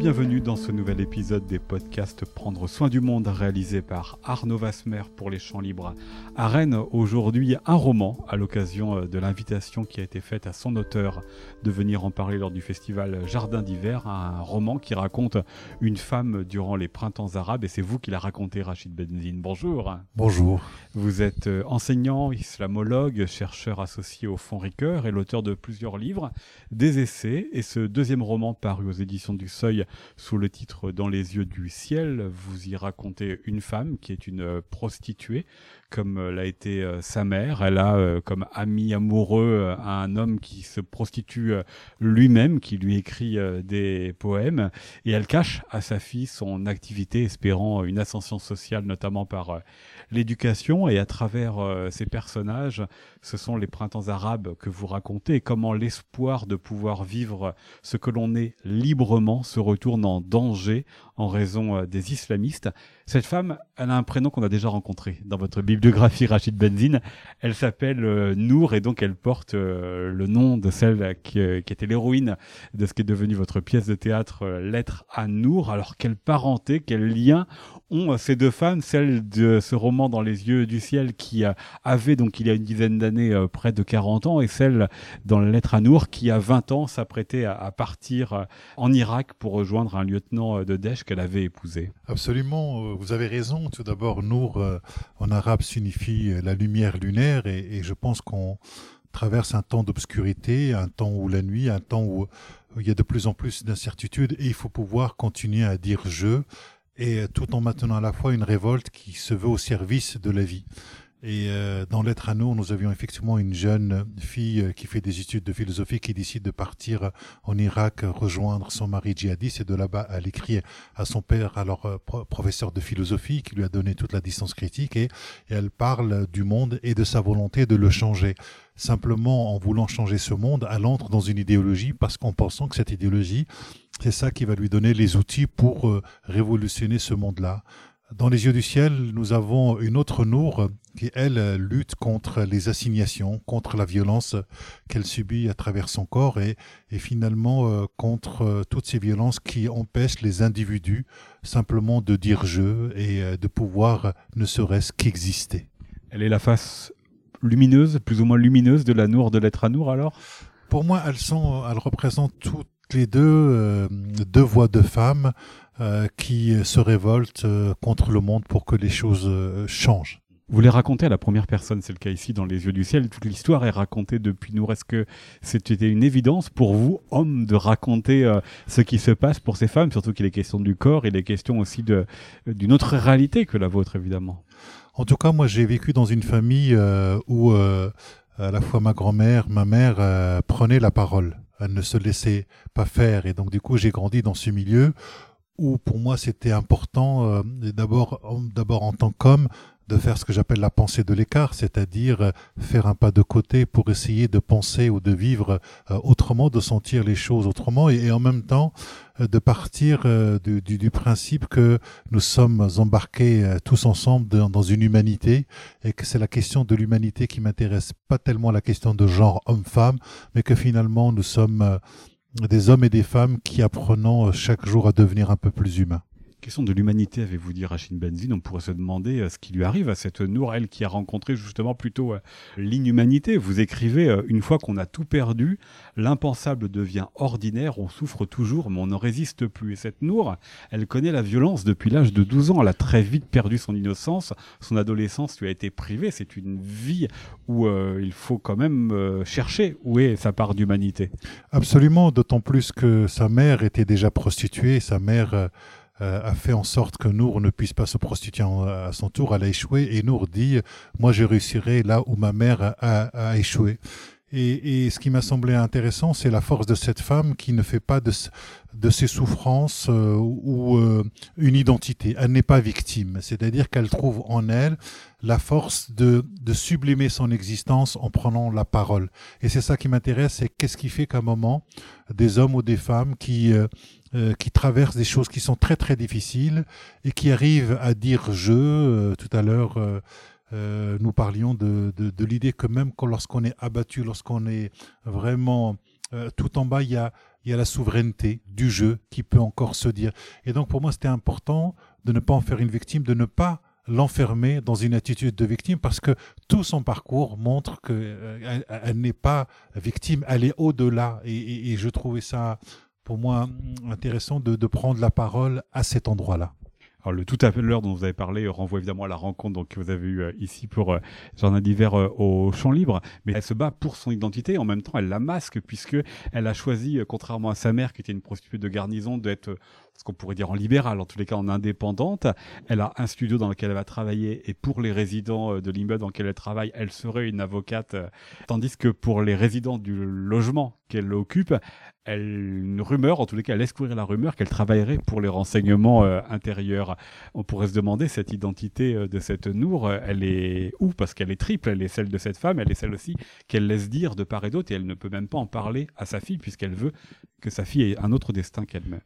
bienvenue dans ce nouvel épisode des podcasts Prendre soin du monde réalisé par Arnaud Vasmer pour les Champs Libres à Rennes. Aujourd'hui, un roman à l'occasion euh, de l'invitation qui a été faite à son auteur de venir en parler lors du festival Jardin d'hiver. Un roman qui raconte une femme durant les printemps arabes et c'est vous qui l'a raconté, Rachid Benzine. Bonjour. Bonjour. Vous êtes euh, enseignant, islamologue, chercheur associé au Fonds Ricoeur et l'auteur de plusieurs livres, des essais et ce deuxième roman paru aux éditions du Seuil sous le titre Dans les yeux du ciel. Vous y racontez une femme qui est une euh, prostituée, comme euh, l'a été euh, sa mère. Elle a comme ami amoureux un homme qui se prostitue lui-même, qui lui écrit des poèmes, et elle cache à sa fille son activité, espérant une ascension sociale, notamment par l'éducation. Et à travers ces personnages, ce sont les printemps arabes que vous racontez, comment l'espoir de pouvoir vivre ce que l'on est librement se retourne en danger en raison euh, des islamistes. Cette femme, elle a un prénom qu'on a déjà rencontré dans votre bibliographie Rachid Benzine. Elle s'appelle euh, Nour et donc elle porte euh, le nom de celle qui, était l'héroïne de ce qui est devenu votre pièce de théâtre Lettre à Nour. Alors quelle parenté, quel lien ont ces deux femmes, celle de ce roman Dans les yeux du ciel qui avait donc il y a une dizaine d'années près de 40 ans et celle dans Lettre à Nour qui a 20 ans s'apprêtait à, partir en Irak pour rejoindre un lieutenant de Daesh qu'elle avait épousé. Absolument, euh, vous avez raison. Tout d'abord, Nour euh, en arabe signifie euh, la lumière lunaire et, je pense qu'on traverse un temps d'obscurité, un temps où la nuit, un temps où il y a de plus en plus d'incertitudes et il faut pouvoir continuer à dire je et tout en maintenant à la fois une révolte qui se veut au service de la vie. Et euh, dans Lettre à nous, nous avions effectivement une jeune fille euh, qui fait des études de philosophie qui décide de partir en Irak rejoindre son mari djihadiste et de là-bas elle écrit à son père, alors euh, professeur de philosophie, qui lui a donné toute la distance critique et, elle parle du monde et de sa volonté de le changer. Simplement en voulant changer ce monde, elle entre dans une idéologie parce qu'en pensant que cette idéologie, c'est ça qui va lui donner les outils pour révolutionner ce monde-là. Dans les yeux du ciel, nous avons une autre Nour qui, elle, lutte contre les assignations, contre la violence qu'elle subit à travers son corps et, et finalement euh, contre euh, toutes ces violences qui empêchent les individus simplement de dire je et euh, de pouvoir ne serait-ce qu'exister. Elle est la face lumineuse, plus ou moins lumineuse de la Nour de l'être à Nour alors? Pour moi, elles, sont, elles représentent toutes les deux deux voix de femmes euh, qui se révoltent euh, contre le monde pour que les choses euh, changent. Vous les racontez à la première personne, c'est le cas ici dans Les Yeux du Ciel. Toute l'histoire est racontée depuis nous. Est-ce que c'était une évidence pour vous, homme, de raconter ce qui se passe pour ces femmes, surtout qu'il est question du corps, il est question aussi d'une autre réalité que la vôtre, évidemment? En tout cas, moi, j'ai vécu dans une famille où à la fois ma grand-mère, ma mère prenaient la parole. Elle ne se laissait pas faire. Et donc, du coup, j'ai grandi dans ce milieu où pour moi c'était important euh, d'abord d'abord en tant qu'homme de faire ce que j'appelle la pensée de l'écart, c'est-à-dire euh, faire un pas de côté pour essayer de penser ou de vivre euh, autrement, de sentir les choses autrement et, en même temps de partir du, principe que nous sommes embarqués tous ensemble dans une humanité et que c'est la question de l'humanité qui m'intéresse, pas tellement la question de genre homme-femme, mais que finalement nous sommes des hommes et des femmes qui apprenons euh, chaque jour à devenir un peu plus humains. Question de l'humanité, avez-vous dit Rachid Benzine? On pourrait se demander euh, ce qui lui arrive à cette Nour, elle qui a rencontré justement plutôt euh, l'inhumanité. Vous écrivez euh, Une fois qu'on a tout perdu, l'impensable devient ordinaire, on souffre toujours, mais on ne résiste plus. Et cette Nour, elle connaît la violence depuis l'âge de 12 ans. Elle a très vite perdu son innocence. Son adolescence lui a été privée. C'est une vie où il faut quand même chercher où est sa part d'humanité. Absolument, d'autant plus que sa mère était déjà prostituée. Sa mère a fait en sorte que Nour ne puisse pas se prostituer à son tour. Elle a échoué et Nour dit Moi, je réussirai là où ma mère a, échoué. Et, ce qui m'a semblé intéressant, c'est la force de cette femme qui ne fait pas de, ses souffrances euh, ou euh, une identité. Elle n'est pas victime. C'est-à-dire qu'elle trouve en elle la force de, de sublimer son existence en prenant la parole. Et c'est ça qui m'intéresse, c'est qu'est-ce qui fait qu'à un moment, des hommes ou des femmes qui euh, qui traversent des choses qui sont très très difficiles et qui arrivent à dire je. Euh, tout à l'heure, euh, nous parlions de, de, de l'idée que même lorsqu'on est abattu, lorsqu'on est vraiment tout en bas, il y a il y a la souveraineté du jeu qui peut encore se dire. Et donc pour moi, c'était important de ne pas en faire une victime, de ne pas l'enfermer dans une attitude de victime parce que tout son parcours montre qu'elle euh, elle, n'est pas victime, elle est au-delà. Et, je trouvais ça, pour moi, intéressant de, de prendre la parole à cet endroit-là. Alors le tout à l'heure dont vous avez parlé renvoie évidemment à la rencontre donc, que vous avez eue euh, ici pour euh, Jardin d'hiver euh, au Champ Libre, mais elle se bat pour son identité, en même temps elle la masque puisque elle a choisi, contrairement à sa mère qui était une prostituée de garnison, d'être ce qu'on pourrait dire en libéral, en tous les cas en indépendante. Elle a un studio dans lequel elle va travailler et pour les résidents euh, de l'immeuble dans lequel elle travaille, elle serait une avocate, euh, tandis que pour les résidents du logement qu'elle occupe, elle, une rumeur, en tous les cas, elle laisse courir la rumeur qu'elle travaillerait pour les renseignements euh, intérieurs. On pourrait se demander cette identité de cette Nour, elle est où? Parce qu'elle est triple, elle est celle de cette femme, elle est celle aussi qu'elle laisse dire de part et d'autre, et elle ne peut même pas en parler à sa fille puisqu'elle veut que sa fille ait un autre destin qu'elle-même.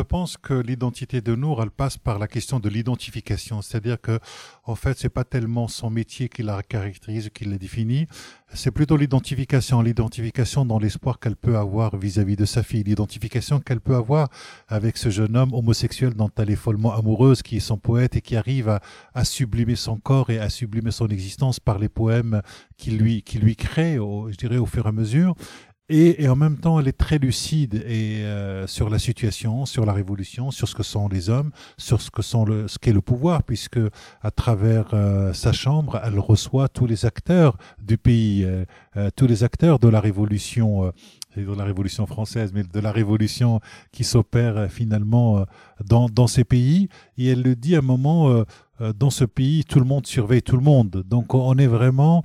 Pense que l'identité de Nour, elle passe par la question de l'identification. C'est-à-dire que, en fait, c'est pas tellement son métier qui la caractérise, qui la définit. C'est plutôt l'identification. L'identification dans l'espoir qu'elle peut avoir vis-à-vis de sa fille. L'identification qu'elle peut avoir avec ce jeune homme homosexuel dont elle est follement amoureuse, qui est son poète et qui arrive à, sublimer son corps et à sublimer son existence par les poèmes qu'il lui, crée, je dirais, au fur et à mesure. Et, et, en même temps, elle est très lucide et euh, sur la situation, sur la révolution, sur ce que sont les hommes, sur ce que sont le, ce qu'est le pouvoir, puisque à travers euh, sa chambre, elle reçoit tous les acteurs du pays, euh, tous les acteurs de la révolution, de la révolution française, mais de la révolution qui s'opère finalement dans, dans ces pays. Et elle le dit à un moment, dans ce pays, tout le monde surveille tout le monde. Donc on est vraiment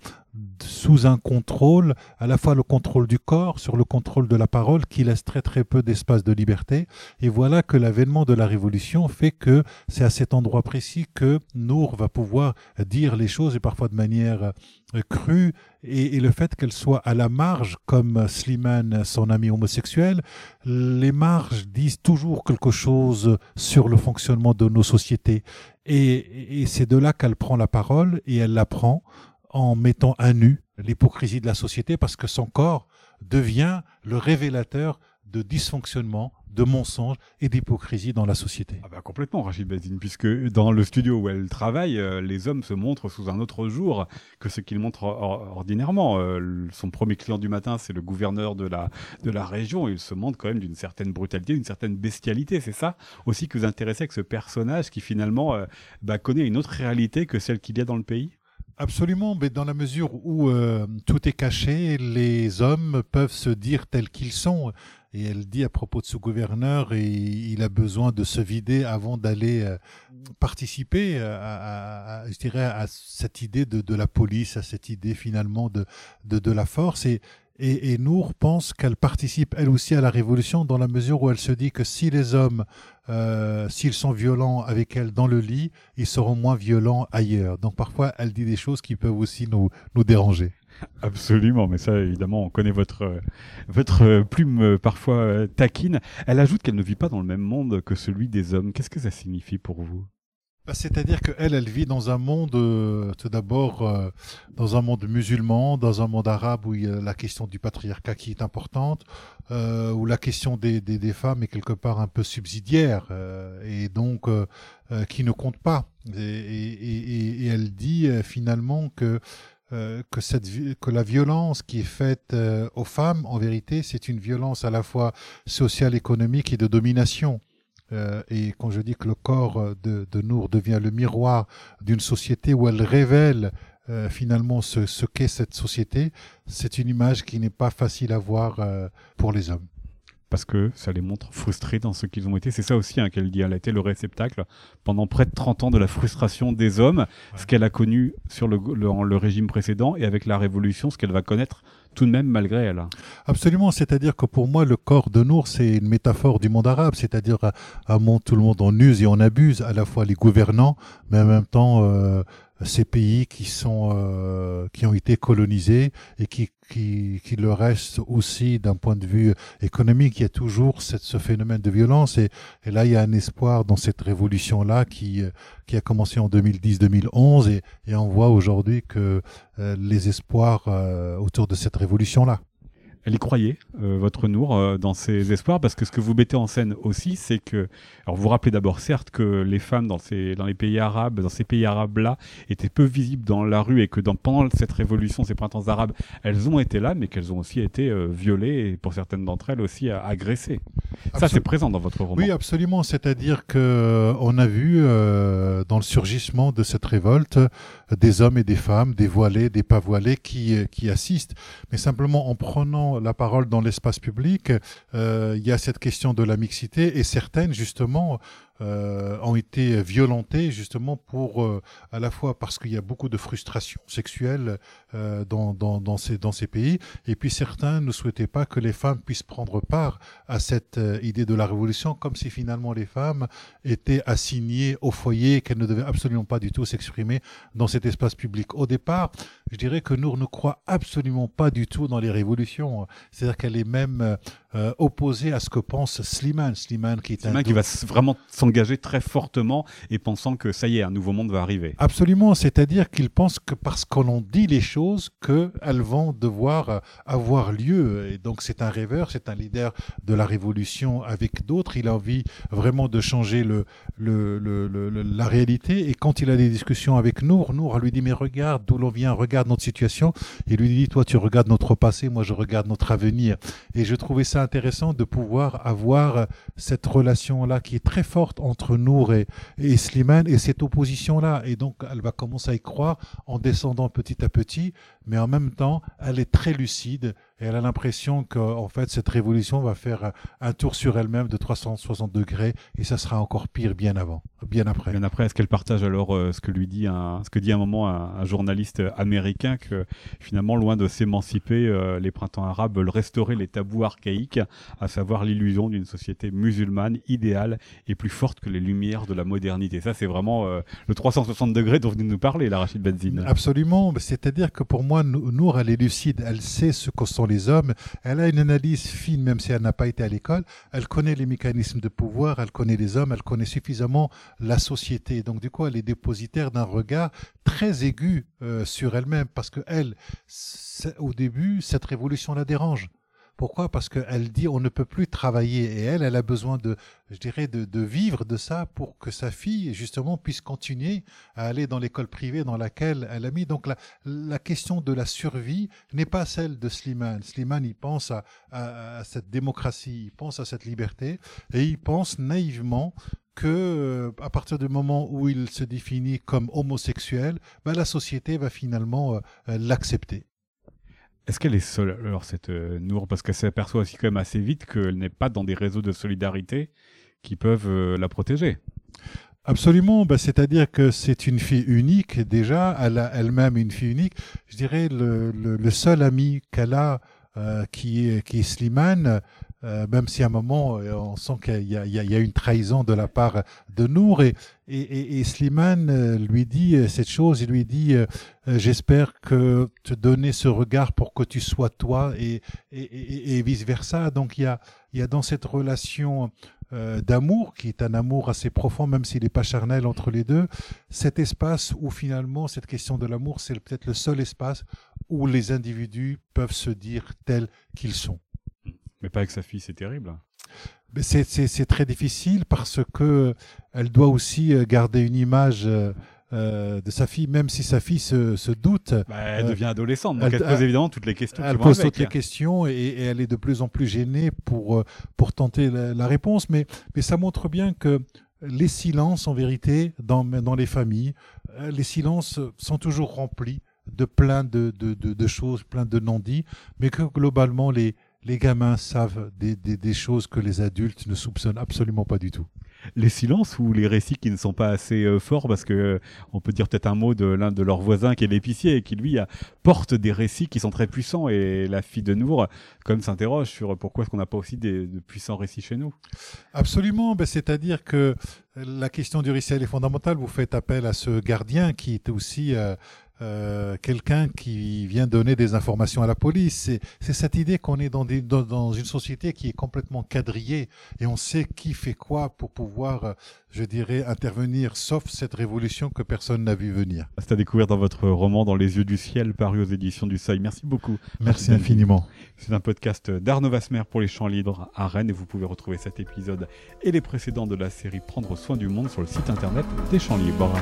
sous un contrôle, à la fois le contrôle du corps, sur le contrôle de la parole, qui laisse très très peu d'espace de liberté. Et voilà que l'avènement de la révolution fait que c'est à cet endroit précis que Nour va pouvoir dire les choses, et parfois de manière euh, crue, et, le fait qu'elle soit à la marge, comme Slimane, son ami homosexuel, les marges disent toujours quelque chose sur le fonctionnement de nos sociétés. Et, et c'est de là qu'elle prend la parole, et elle la prend en mettant à nu l'hypocrisie de la société parce que son corps devient le révélateur de dysfonctionnement, de mensonges et d'hypocrisie dans la société. Ah bah complètement, Rachid Bazine, puisque dans le studio où elle travaille, euh, les hommes se montrent sous un autre jour que ce qu'ils montrent ordinairement. Euh, son premier client du matin, c'est le gouverneur de la, de la région. Il se montre quand même d'une certaine brutalité, d'une certaine bestialité. C'est ça? Aussi que vous intéressez avec ce personnage qui finalement euh, bah, connaît une autre réalité que celle qu'il y a dans le pays? Absolument, mais dans la mesure où euh, tout est caché, les hommes peuvent se dire tels qu'ils sont. Et elle dit à propos de ce gouverneur, et il a besoin de se vider avant d'aller euh, participer à, je dirais, à cette idée de, de, la police, à cette idée finalement de, de, de la force. Et, et, et Nour pense qu'elle participe elle aussi à la révolution dans la mesure où elle se dit que si les hommes, euh, s'ils sont violents avec elle dans le lit, ils seront moins violents ailleurs. Donc parfois, elle dit des choses qui peuvent aussi nous, nous déranger. Absolument, mais ça, évidemment, on connaît votre, votre plume parfois taquine. Elle ajoute qu'elle ne vit pas dans le même monde que celui des hommes. Qu'est-ce que ça signifie pour vous? Bah, c'est-à-dire qu'elle, elle vit dans un monde, euh, tout d'abord, euh, dans un monde musulman, dans un monde arabe où il y a la question du patriarcat qui est importante, euh, où la question des, des, femmes est quelque part un peu subsidiaire et donc qui ne compte pas. Et elle dit finalement que que, cette, que la violence qui est faite aux femmes, en vérité, c'est une violence à la fois sociale, économique et de domination. Euh, et quand je dis que le corps de, de Nour devient le miroir d'une société où elle révèle euh, finalement ce, qu'est cette société, c'est une image qui n'est pas facile à voir euh, pour les hommes. Parce que ça les montre frustrés dans ce qu'ils ont été. C'est ça aussi hein, qu'elle dit. Elle a été le réceptacle pendant près de 30 ans de la frustration des hommes, ce qu'elle a connu sur le, le, le régime précédent et avec la révolution, ce qu'elle va connaître tout de même malgré elle. Absolument, c'est-à-dire que pour moi, le corps de Nour, c'est une métaphore du monde arabe, c'est-à-dire un monde tout le monde en use et en abuse, à la fois les gouvernants, mais en même temps euh, ces pays qui sont euh, qui ont été colonisés et qui qui, qui le restent aussi d'un point de vue économique. Il y a toujours ce phénomène de violence et, là il y a un espoir dans cette révolution là qui qui a commencé en 2010-2011 et, et, on voit aujourd'hui que euh, les espoirs euh, autour de cette révolution là. Elle y croyait, euh, votre Nour, euh, dans ses espoirs, parce que ce que vous mettez en scène aussi, c'est que, alors vous vous rappelez d'abord certes que les femmes dans, ces, dans les pays arabes, dans ces pays arabes-là, étaient peu visibles dans la rue et que dans, pendant cette révolution, ces printemps arabes, elles ont été là, mais qu'elles ont aussi été euh, violées et pour certaines d'entre elles aussi agressées. Ça, c'est présent dans votre roman. Oui, absolument. C'est-à-dire que on a vu dans le surgissement de cette révolte des hommes et des femmes, des voilés, des pas voilés qui, qui assistent, mais simplement en prenant la parole dans l'espace public, euh, il y a cette question de la mixité et certaines justement euh, ont été violentées justement pour euh, à la fois parce qu'il y a beaucoup de frustration sexuelle euh, dans, dans, dans, ces, dans ces pays et puis certains ne souhaitaient pas que les femmes puissent prendre part à cette euh, idée de la révolution comme si finalement les femmes étaient assignées au foyer qu'elles ne devaient absolument pas du tout s'exprimer dans cet espace public. Au départ, je dirais que Nour ne croit absolument pas du tout dans les révolutions. C'est-à-dire qu'elle est même euh, opposée à ce que pense Slimane. Slimane qui est Slimane qui va vraiment s'engager très fortement et pensant que ça y est, un nouveau monde va arriver. Absolument, c'est-à-dire qu'il pense que parce qu'on dit les choses, qu'elles vont devoir euh, avoir lieu. Et donc c'est un rêveur, c'est un leader de la révolution avec d'autres. Il a envie vraiment de changer le, le, le, la réalité. Et quand il a des discussions avec Nour, Nour lui dit mais regarde d'où l'on vient, regarde notre situation. Il lui dit toi tu regardes notre passé, moi je regarde notre avenir. Et je trouvais ça intéressant de pouvoir avoir cette relation-là qui est très forte entre Nour et, et Slimane et cette opposition-là. Et donc, elle va commencer à y croire en descendant petit à petit, mais en même temps, elle est très lucide et elle a l'impression qu'en fait, cette révolution va faire un tour sur elle-même de 360 degrés et ça sera encore pire bien avant, bien après. Bien après, est-ce qu'elle partage alors euh, ce que lui dit un, ce que dit à un moment un, journaliste américain que finalement, loin de s'émanciper, euh, les printemps arabes veulent restaurer les tabous archaïques, à savoir l'illusion d'une société musulmane idéale et plus forte que les lumières de la modernité. Ça, c'est vraiment euh, le 360 degrés dont vous nous parler, la Rachid Benzine. Absolument. C'est-à-dire que pour moi, Nour, elle est lucide. Elle sait ce que sont hommes. Elle a une analyse fine, même si elle n'a pas été à l'école. Elle connaît les mécanismes de pouvoir, elle connaît les hommes, elle connaît suffisamment la société. Donc du coup, elle est dépositaire d'un regard très aigu euh, sur elle-même, parce que elle, au début, cette révolution la dérange. Pourquoi? Parce qu'elle dit on ne peut plus travailler et elle, elle a besoin de, je dirais, de, vivre de ça pour que sa fille justement puisse continuer à aller dans l'école privée dans laquelle elle a mis. Donc la, question de la survie n'est pas celle de Slimane. Slimane, il pense à, cette démocratie, il pense à cette liberté et il pense naïvement que euh, à partir du moment où il se définit comme homosexuel, ben, la société va finalement euh, l'accepter. Est-ce qu'elle est seule, alors, cette euh, Parce qu'elle s'aperçoit aussi quand même assez vite qu'elle n'est pas dans des réseaux de solidarité qui peuvent euh, la protéger. Absolument, bah, c'est-à-dire que c'est une fille unique déjà, elle a elle-même une fille unique. Je dirais le, le, seul ami qu'elle a euh, qui, est, qui est Slimane, euh, même si à un moment euh, on sent qu'il y, y, a une trahison de la part de Nour et, et, et Slimane euh, lui dit cette chose, il lui dit j'espère que te donner ce regard pour que tu sois toi et, et vice versa. Donc il y a, il y a dans cette relation d'amour, qui est un amour assez profond, même s'il n'est pas charnel entre les deux, cet espace où finalement cette question de l'amour, c'est peut-être le seul espace où les individus peuvent se dire tels qu'ils sont. Mais pas avec sa fille, c'est terrible. C'est très difficile parce que elle doit aussi euh, garder une image euh, euh, de sa fille, même si sa fille se, se doute. Bah, elle devient adolescente, donc elle, pose évidemment toutes les questions. Elle pose toutes les questions et, et, elle est de plus en plus gênée pour, pour tenter la, la, réponse. Mais, mais ça montre bien que les silences, en vérité, dans, dans les familles, les silences sont toujours remplis de plein de, de, de, de choses, plein de non-dits, mais que globalement, les, les gamins savent des, choses que les adultes ne soupçonnent absolument pas du tout. Les silences ou les récits qui ne sont pas assez euh, forts parce que euh, on peut dire peut-être un mot de l'un de leurs voisins qui est l'épicier et qui lui porte des récits qui sont très puissants et la fille de Nour comme s'interroge sur pourquoi est-ce qu'on n'a pas aussi des, de puissants récits chez nous. Absolument, ben, c'est-à-dire que la question du récit elle est fondamentale. Vous faites appel à ce gardien qui est aussi euh, euh, quelqu'un qui vient donner des informations à la police. C'est cette idée qu'on est dans, des, dans, dans, une société qui est complètement quadrillée et on sait qui fait quoi pour pouvoir, euh, je dirais, intervenir, sauf cette révolution que personne n'a vu venir. C'est à découvrir dans votre roman Dans les yeux du ciel, paru aux éditions du Seuil. Merci beaucoup. Merci infiniment. C'est un podcast d'Arnaud Vasmer pour les champs libres à Rennes et vous pouvez retrouver cet épisode et les précédents de la série Prendre soin du monde sur le site internet des champs libres.